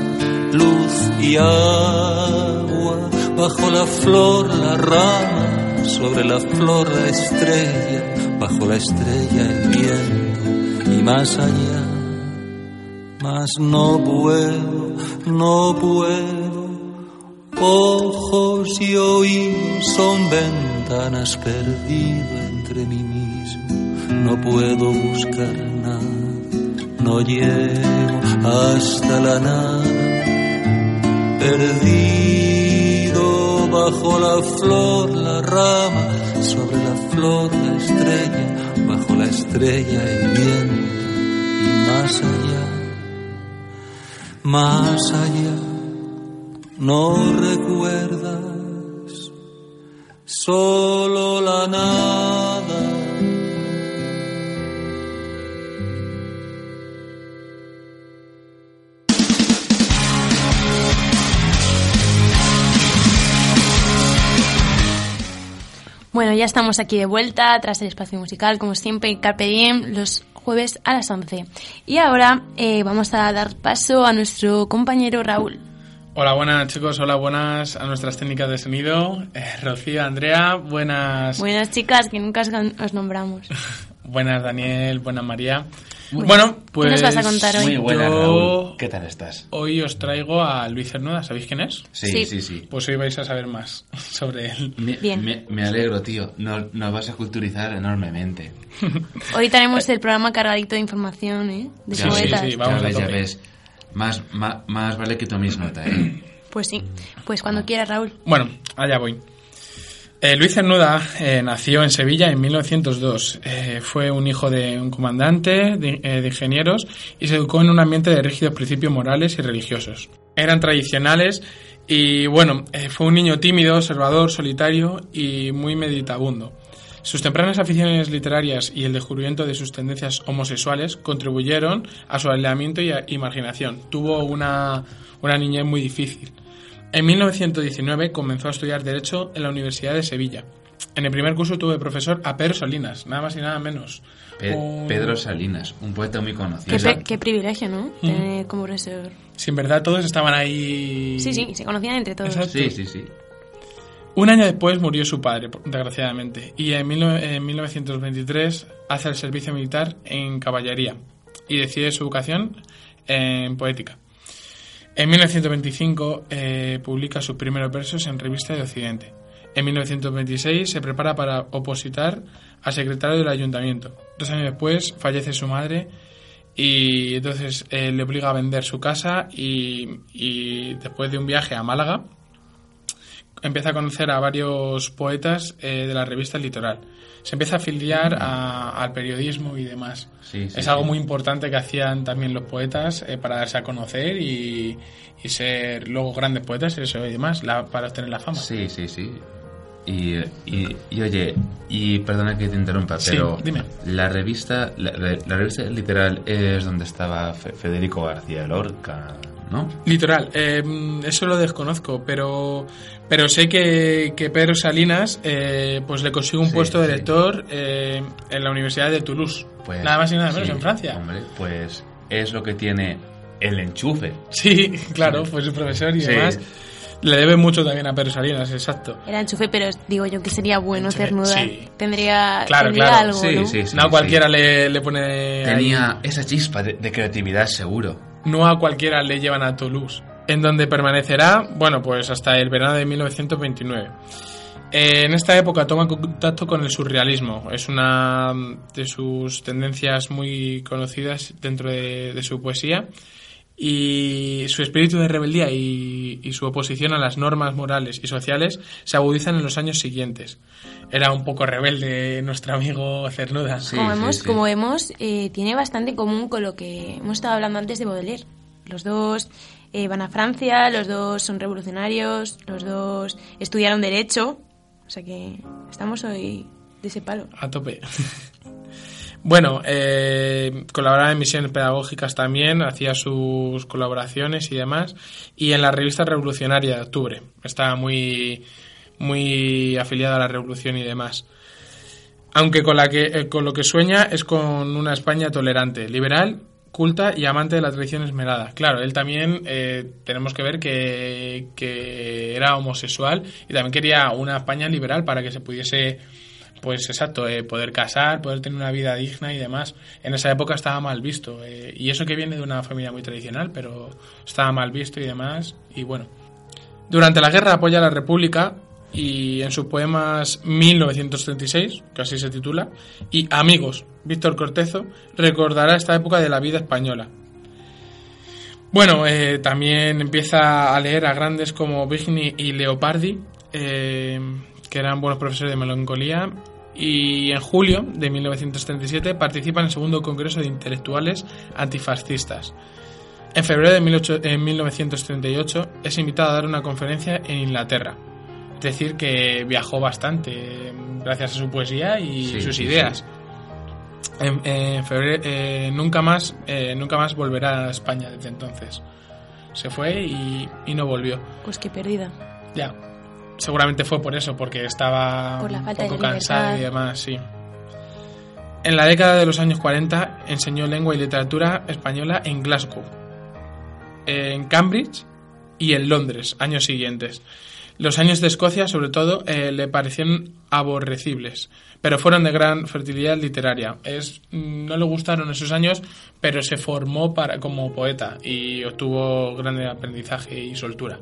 luz y agua, bajo la flor la rama, sobre la flor la estrella, bajo la estrella el viento y más allá mas no puedo, no puedo. Ojos y oídos son ventanas perdido entre mí mismo. No puedo buscar nada, no llego hasta la nada. Perdido bajo la flor, la rama, sobre la flor la estrella, bajo la estrella el viento y más allá más allá, no recuerdas solo la nada. Bueno, ya estamos aquí de vuelta tras el espacio musical, como siempre, Carpe Diem, los jueves a las 11. Y ahora eh, vamos a dar paso a nuestro compañero Raúl. Hola, buenas chicos, hola, buenas a nuestras técnicas de sonido. Eh, Rocío, Andrea, buenas. Buenas chicas, que nunca os, os nombramos. *laughs* buenas Daniel, buenas María. Bueno, pues. ¿Qué nos vas a contar hoy? Muy buena, Yo- Raúl. ¿Qué tal estás? Hoy os traigo a Luis Cernuda, ¿sabéis quién es? Sí, Sí. sí, sí. Pues hoy vais a saber más *laughs* sobre él. Me, Bien. me- me alegro, tío. Nos, nos vas a culturizar enormemente. Hoy tenemos el programa cargadito de información, ¿eh? De Ya poetas. sí, sí, vamos a ya ves. Más, más, más vale que tomes nota, ¿eh? Pues sí, pues cuando quieras, Raúl. Bueno, allá voy. Eh, Luis Cernuda eh, nació en Sevilla en 1902. Eh, fue un hijo de un comandante de, eh, de ingenieros y se educó en un ambiente de rígidos principios morales y religiosos. Eran tradicionales y, bueno, eh, fue un niño tímido, observador, solitario y muy meditabundo. Sus tempranas aficiones literarias y el descubrimiento de sus tendencias homosexuales contribuyeron a su aislamiento y, a- y marginación. Tuvo una, una niñez muy difícil. En 1919 comenzó a estudiar Derecho en la Universidad de Sevilla. En el primer curso tuve profesor a Pedro Salinas, nada más y nada menos. Pe- Un- Pedro Salinas, un poeta muy conocido. Qué, privilegio, ¿no? Tener como profesor. Si en verdad todos estaban ahí... Sí, sí, se conocían entre todos. Exacto. Sí, sí, sí. Un año después murió su padre, desgraciadamente, y en, mil- en 1923 hace el servicio militar en caballería y decide su vocación en poética. En 1925 eh, publica sus primeros versos en Revista de Occidente. En 1926 se prepara para opositar al secretario del ayuntamiento. Dos años después fallece su madre y entonces eh, le obliga a vender su casa y después de un viaje a Málaga empieza a conocer a varios poetas eh, de la revista Litoral. Se empieza a afiliar a- al periodismo y demás. Sí, sí, es algo sí. muy importante que hacían también los poetas eh, para darse a conocer y, y ser luego grandes poetas y eso y demás, la- para obtener la fama. Sí, sí, sí. Y, y, y, oye, y perdona que te interrumpa, Sí, pero dime. la revista, la, la- la revista literal es donde estaba Fe- Federico García Lorca, ¿no? Litoral, eh, eso lo desconozco, pero pero sé que, que Pedro Salinas eh, pues le consigue un Sí, puesto de sí. lector eh, en la Universidad de Toulouse. Pues, nada más y nada menos sí, en Francia. Hombre, pues es lo que tiene el enchufe. Sí, claro, fue su profesor y Sí. demás. Le debe mucho también a Pedro Salinas, exacto. Era enchufe, pero digo yo que sería bueno Enchufe, cernuda. sí. Tendría, Claro, tendría claro, algo, sí, ¿no? sí, sí. no a cualquiera le, le pone. ahí- Tenía esa chispa de, de creatividad, seguro. No a cualquiera le llevan a Toulouse, en donde permanecerá, bueno, pues hasta el verano de 1929. Eh, en esta época toma contacto con el surrealismo, es una de sus tendencias muy conocidas dentro de, de su poesía y su espíritu de rebeldía y, y su oposición a las normas morales y sociales se agudizan en los años siguientes. Era un poco rebelde nuestro amigo Cernuda. Sí, como sí, vemos, sí. como vemos eh, tiene bastante en común con lo que hemos estado hablando antes de Baudelaire. Los dos eh, van a Francia, los dos son revolucionarios, los dos estudiaron Derecho. O sea que estamos hoy de ese palo. A tope. *laughs* bueno, eh, colaboraba en misiones pedagógicas también, hacía sus colaboraciones y demás. Y en la revista Revolucionaria de Octubre. Estaba muy, muy afiliado a la revolución y demás. Aunque con, la que, eh, con lo que sueña es con una España tolerante, liberal, culta y amante de la tradición esmerada. Claro, él también eh, tenemos que ver que, que era homosexual y también quería una España liberal para que se pudiese, pues exacto, eh, poder casar, poder tener una vida digna y demás. En esa época estaba mal visto. eh, y eso que viene de una familia muy tradicional, pero estaba mal visto y demás. Y bueno. Durante la guerra apoya a la República y en sus poemas 1936, que así se titula, y Amigos, Víctor Cortezo, recordará esta época de la vida española. Bueno, eh, también empieza a leer a grandes como Vigny y Leopardi, que eran buenos profesores de melancolía, y en julio de 1937 participa en el segundo Congreso de Intelectuales Antifascistas. En febrero de 18 en 1938 es invitado a dar una conferencia en Inglaterra. Es decir, que viajó bastante gracias a su poesía y Sí, sus sí, ideas. En, en febrero, eh, nunca, más, eh, nunca más volverá a España desde entonces. Se fue y, y no volvió. Pues qué perdida. Ya. Seguramente fue por eso, porque estaba Por un poco cansado y demás, sí. En la década de los años 40 enseñó lengua y literatura española en Glasgow, en Cambridge y en Londres, años siguientes. Los años de Escocia, sobre todo, eh, le parecieron aborrecibles, pero fueron de gran fertilidad literaria. Es, no le gustaron esos años, pero se formó para, como poeta y obtuvo gran aprendizaje y soltura.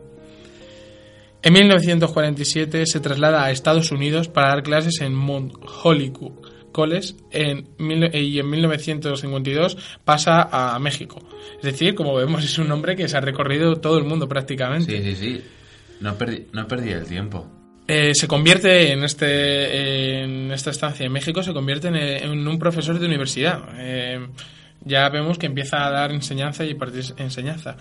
En 1947 se traslada a Estados Unidos para dar clases en Mount Holyoke College en y en 1952 pasa a México. Es decir, como vemos, es un hombre que se ha recorrido todo el mundo prácticamente. Sí, sí, sí. No perdí, no perdí el tiempo. Eh, se convierte en este en esta estancia en México se convierte en, en un profesor de universidad Eh, ya vemos que empieza a dar enseñanza y partir enseñanza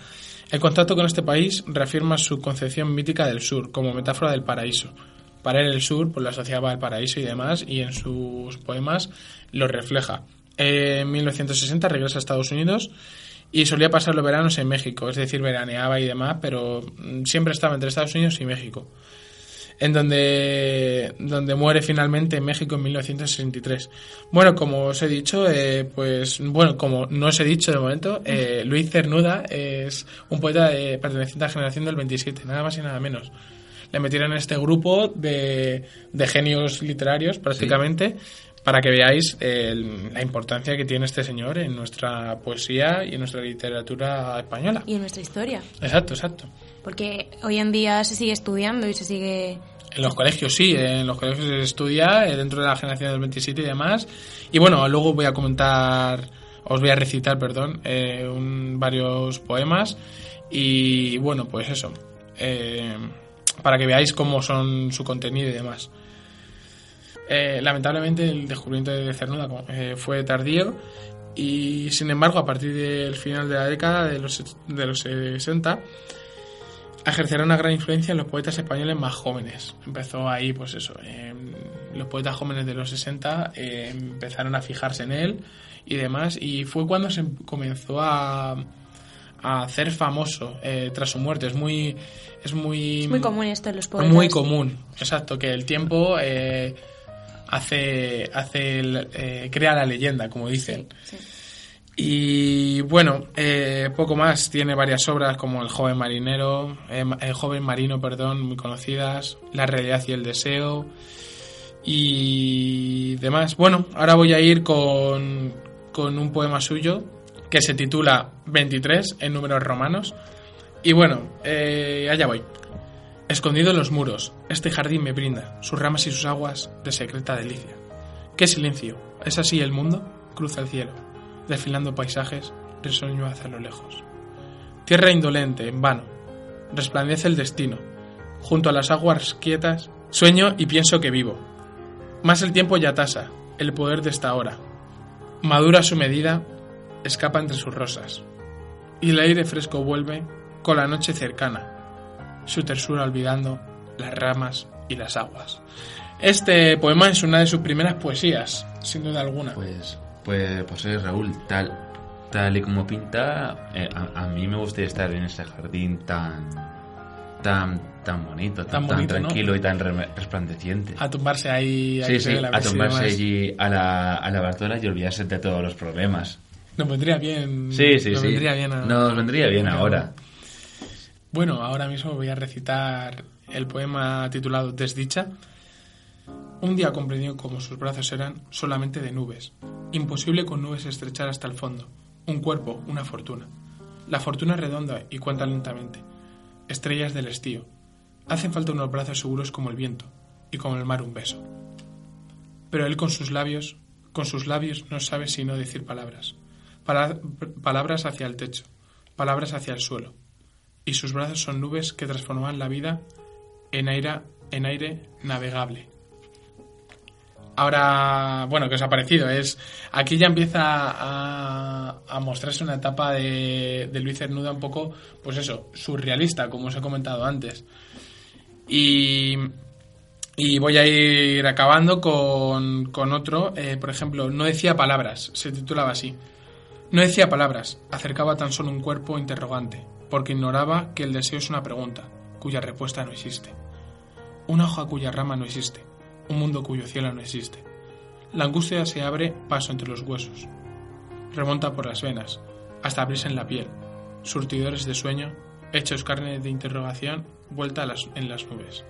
el contacto con este país reafirma su concepción mítica del sur como metáfora del paraíso. Para él el sur pues lo asociaba al paraíso y demás y en sus poemas lo refleja. En 1960 regresa a Estados Unidos y solía pasar los veranos en México, es decir, veraneaba y demás, pero mm, siempre estaba entre Estados Unidos y México en donde, donde muere finalmente en México en 1963. Bueno, como os he dicho, eh, pues bueno, como no os he dicho de momento, eh, Luis Cernuda es un poeta de, perteneciente a la generación del 27, nada más y nada menos. Le metieron en este grupo de, de genios literarios prácticamente para que veáis el- la importancia que tiene este señor en nuestra poesía y en nuestra literatura española. Y en nuestra historia. Exacto, exacto. Porque hoy en día se sigue estudiando y se sigue... En los colegios sí, en los colegios se estudia eh, dentro de la generación del 27 y demás. Y bueno, luego voy a comentar, os voy a recitar, perdón, eh, un- varios poemas. Y bueno, pues eso, eh, para que veáis cómo son su contenido y demás. Eh, lamentablemente el descubrimiento de Cernuda eh, fue tardío y sin embargo a partir del final de la década de los, de los 60 ejercerá una gran influencia en los poetas españoles más jóvenes. Empezó ahí, pues eso, los poetas jóvenes de los 60 eh, empezaron a fijarse en él y demás, y fue cuando se comenzó a, a hacer famoso eh, tras su muerte. Es muy... Es muy, Es muy común esto en los poetas. muy común, exacto, que el tiempo eh, hace, hace el- crea la leyenda, como dicen. Sí. Y bueno, eh, poco más. Tiene varias obras como El joven marinero, eh, El joven marino, perdón, muy conocidas, La realidad y el deseo y demás. Bueno, ahora voy a ir con, con un poema suyo que se titula 23 en números romanos. Y bueno, eh, allá voy. Escondido en los muros, este jardín me brinda sus ramas y sus aguas de secreta delicia. ¡Qué silencio! ¿Es así el mundo? Cruza el cielo, desfilando paisajes, risueño hacia lo lejos. Tierra indolente, en vano, resplandece el destino. Junto a las aguas quietas, sueño y pienso que vivo. Más el tiempo ya tasa, el poder de esta hora. Madura su medida, escapa entre sus rosas. Y el aire fresco vuelve con la noche cercana, su tersura olvidando las ramas y las aguas. Este poema es una de sus primeras poesías, sin duda alguna. Pues, pues, pues Raúl, tal, tal y como pinta, eh, a, a mí me gustaría estar en ese jardín tan, tan, tan bonito, Tan tan, tan bonito, ¿no? tranquilo y tan re- resplandeciente. A tumbarse ahí, a Sí, que se sí, vea la a brisa y tomarse demás. allí a la, a la bartola y olvidarse de todos los problemas. Nos vendría bien. Sí, sí, nos sí. vendría bien a- Nos vendría bien ahora. Bueno, ahora mismo voy a recitar el poema titulado Desdicha. Un día comprendió cómo sus brazos eran solamente de nubes. Imposible con nubes estrechar hasta el fondo. Un cuerpo, una fortuna. La fortuna redonda y cuenta lentamente. Estrellas del estío. Hacen falta unos brazos seguros como el viento y como el mar un beso. Pero él con sus labios, con sus labios no sabe sino decir palabras. Pala- palabras hacia el techo, palabras hacia el suelo y sus brazos son nubes que transforman la vida en aire, en aire navegable. Ahora, bueno, ¿qué os ha parecido? Es, aquí ya empieza a, a mostrarse una etapa de, de Luis Cernuda un poco, pues eso, surrealista, como os he comentado antes. Y, y voy a ir acabando con, con otro, eh, por ejemplo, No decía palabras, se titulaba así. No decía palabras, acercaba tan solo un cuerpo interrogante, porque ignoraba que el deseo es una pregunta, cuya respuesta no existe. Una hoja cuya rama no existe, un mundo cuyo cielo no existe. La angustia se abre paso entre los huesos, remonta por las venas, hasta abrirse en la piel, surtidores de sueño, hechos carne de interrogación, vuelta las- en las nubes.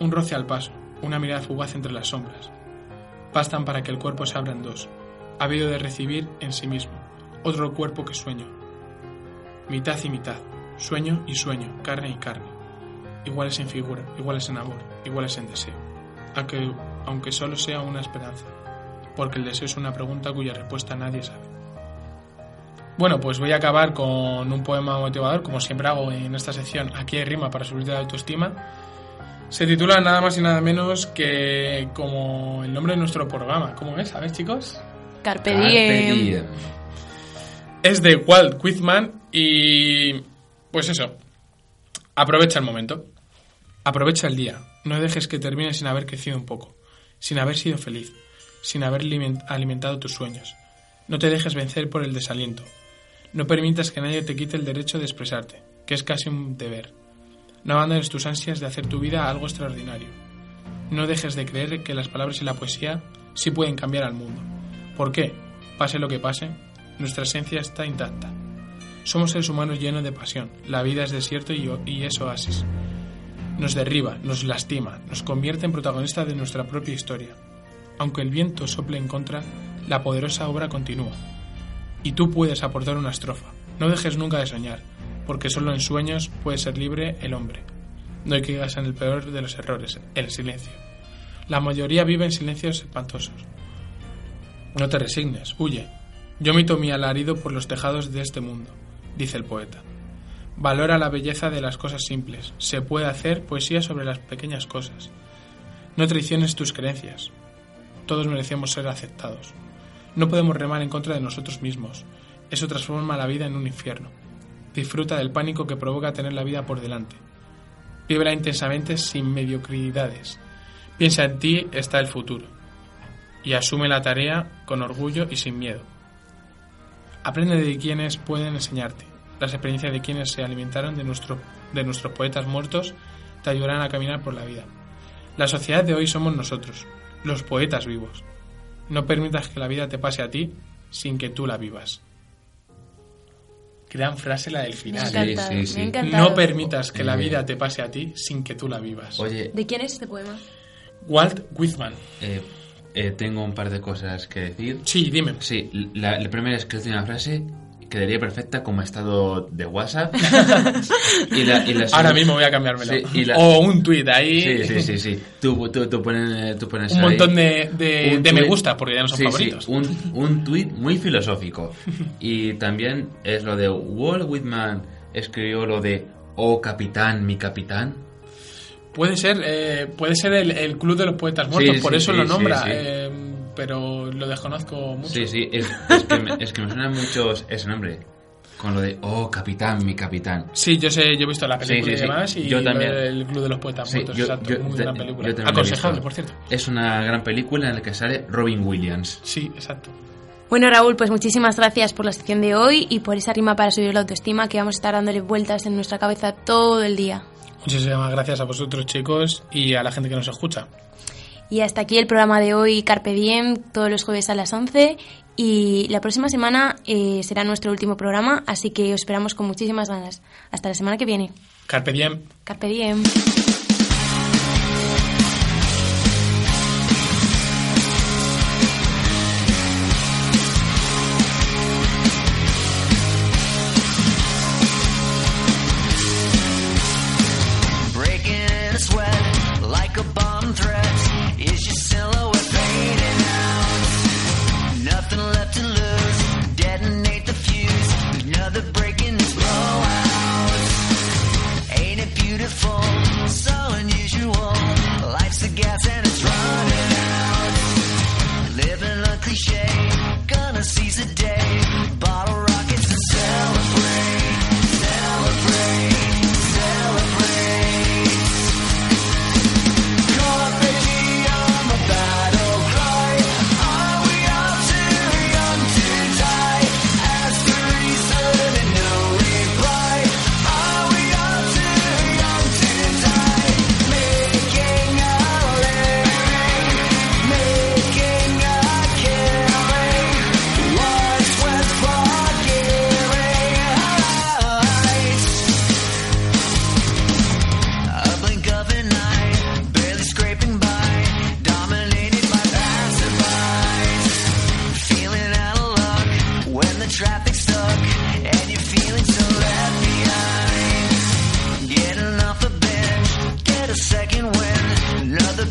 Un roce al paso, una mirada fugaz entre las sombras. Bastan para que el cuerpo se abra en dos, habido de recibir en sí mismo, otro cuerpo que sueño. Mitad y mitad, sueño y sueño, carne y carne. Iguales en figura, iguales en amor, iguales en deseo. Aunque, aunque solo sea una esperanza, porque el deseo es una pregunta cuya respuesta nadie sabe. Bueno, pues voy a acabar con un poema motivador, como siempre hago en esta sección. Aquí hay rima para subirte la autoestima. Se titula nada más y nada menos que como el nombre de nuestro programa. ¿Cómo es? ¿Sabes, chicos? Carpe Carpe diem. diem. Es de Walt Whitman y... Pues eso. Aprovecha el momento. Aprovecha el día. No dejes que termine sin haber crecido un poco. Sin haber sido feliz. Sin haber aliment- alimentado tus sueños. No te dejes vencer por el desaliento. No permitas que nadie te quite el derecho de expresarte, que es casi un deber. No abandones tus ansias de hacer tu vida algo extraordinario. No dejes de creer que las palabras y la poesía sí pueden cambiar al mundo. ¿Por qué? Pase lo que pase, nuestra esencia está intacta. Somos seres humanos llenos de pasión. La vida es desierto y es oasis. Nos derriba, nos lastima, nos convierte en protagonistas de nuestra propia historia. Aunque el viento sople en contra, la poderosa obra continúa. Y tú puedes aportar una estrofa. No dejes nunca de soñar, porque solo en sueños puede ser libre el hombre. No hay que caigas en el peor de los errores, el silencio. La mayoría vive en silencios espantosos. No te resignes, huye. Yo mito mi alarido por los tejados de este mundo, dice el poeta. Valora la belleza de las cosas simples. Se puede hacer poesía sobre las pequeñas cosas. No traiciones tus creencias. Todos merecemos ser aceptados. No podemos remar en contra de nosotros mismos. Eso transforma la vida en un infierno. Disfruta del pánico que provoca tener la vida por delante. Vívela intensamente sin mediocridades. Piensa en ti está el futuro. Y asume la tarea con orgullo y sin miedo. Aprende de quienes pueden enseñarte. Las experiencias de quienes se alimentaron de, nuestro, de nuestros poetas muertos te ayudarán a caminar por la vida. La sociedad de hoy somos nosotros, los poetas vivos. No permitas que la vida te pase a ti sin que tú la vivas. Gran frase la del Me final. Sí, sí, me sí. No permitas que la vida te pase a ti sin que tú la vivas. Oye, ¿De quién es este poema? Walt Whitman. eh, eh, tengo un par de cosas que decir. Sí, dime. Sí, la, la primera es que la última frase quedaría perfecta como estado de WhatsApp. *laughs* y la, y la Ahora mismo voy a cambiármelo. Sí, y la- O un tuit ahí. Sí, sí, sí, sí. Tú, tú, tú pones, tú pones Un ahí montón de, de, un de me gusta, porque ya no son Sí, sí, favoritos. un, un tuit muy filosófico. *laughs* Y también es lo de Walt Whitman escribió lo de Oh capitán, mi capitán. Puede ser, eh, puede ser el, el club de los poetas muertos, Sí, por sí, eso sí, lo sí, nombra. sí. eh, pero lo desconozco mucho. Sí, sí, es, es que me, es que me suena mucho ese nombre. Con lo de Oh capitán, mi capitán. Sí, yo sé, yo he visto la Sí, película sí, y sí. demás. Y Yo también. del Club de los Poetas Sí, Muertos, yo- exacto. yo muy te- gran película. yo también la he Aconsejable, visto. por cierto. Es una gran película en la que sale Robin Williams. Sí, exacto. Bueno, Raúl, pues muchísimas gracias por la sección de hoy y por esa rima para subir la autoestima que vamos a estar dándole vueltas en nuestra cabeza todo el día. Muchísimas gracias a vosotros, chicos, y a la gente que nos escucha. Y hasta aquí el programa de hoy, Carpe Diem, todos los jueves a las 11. Y la próxima semana eh, será nuestro último programa, así que os esperamos con muchísimas ganas. Hasta la semana que viene. Carpe diem. Carpe Diem.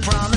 promise.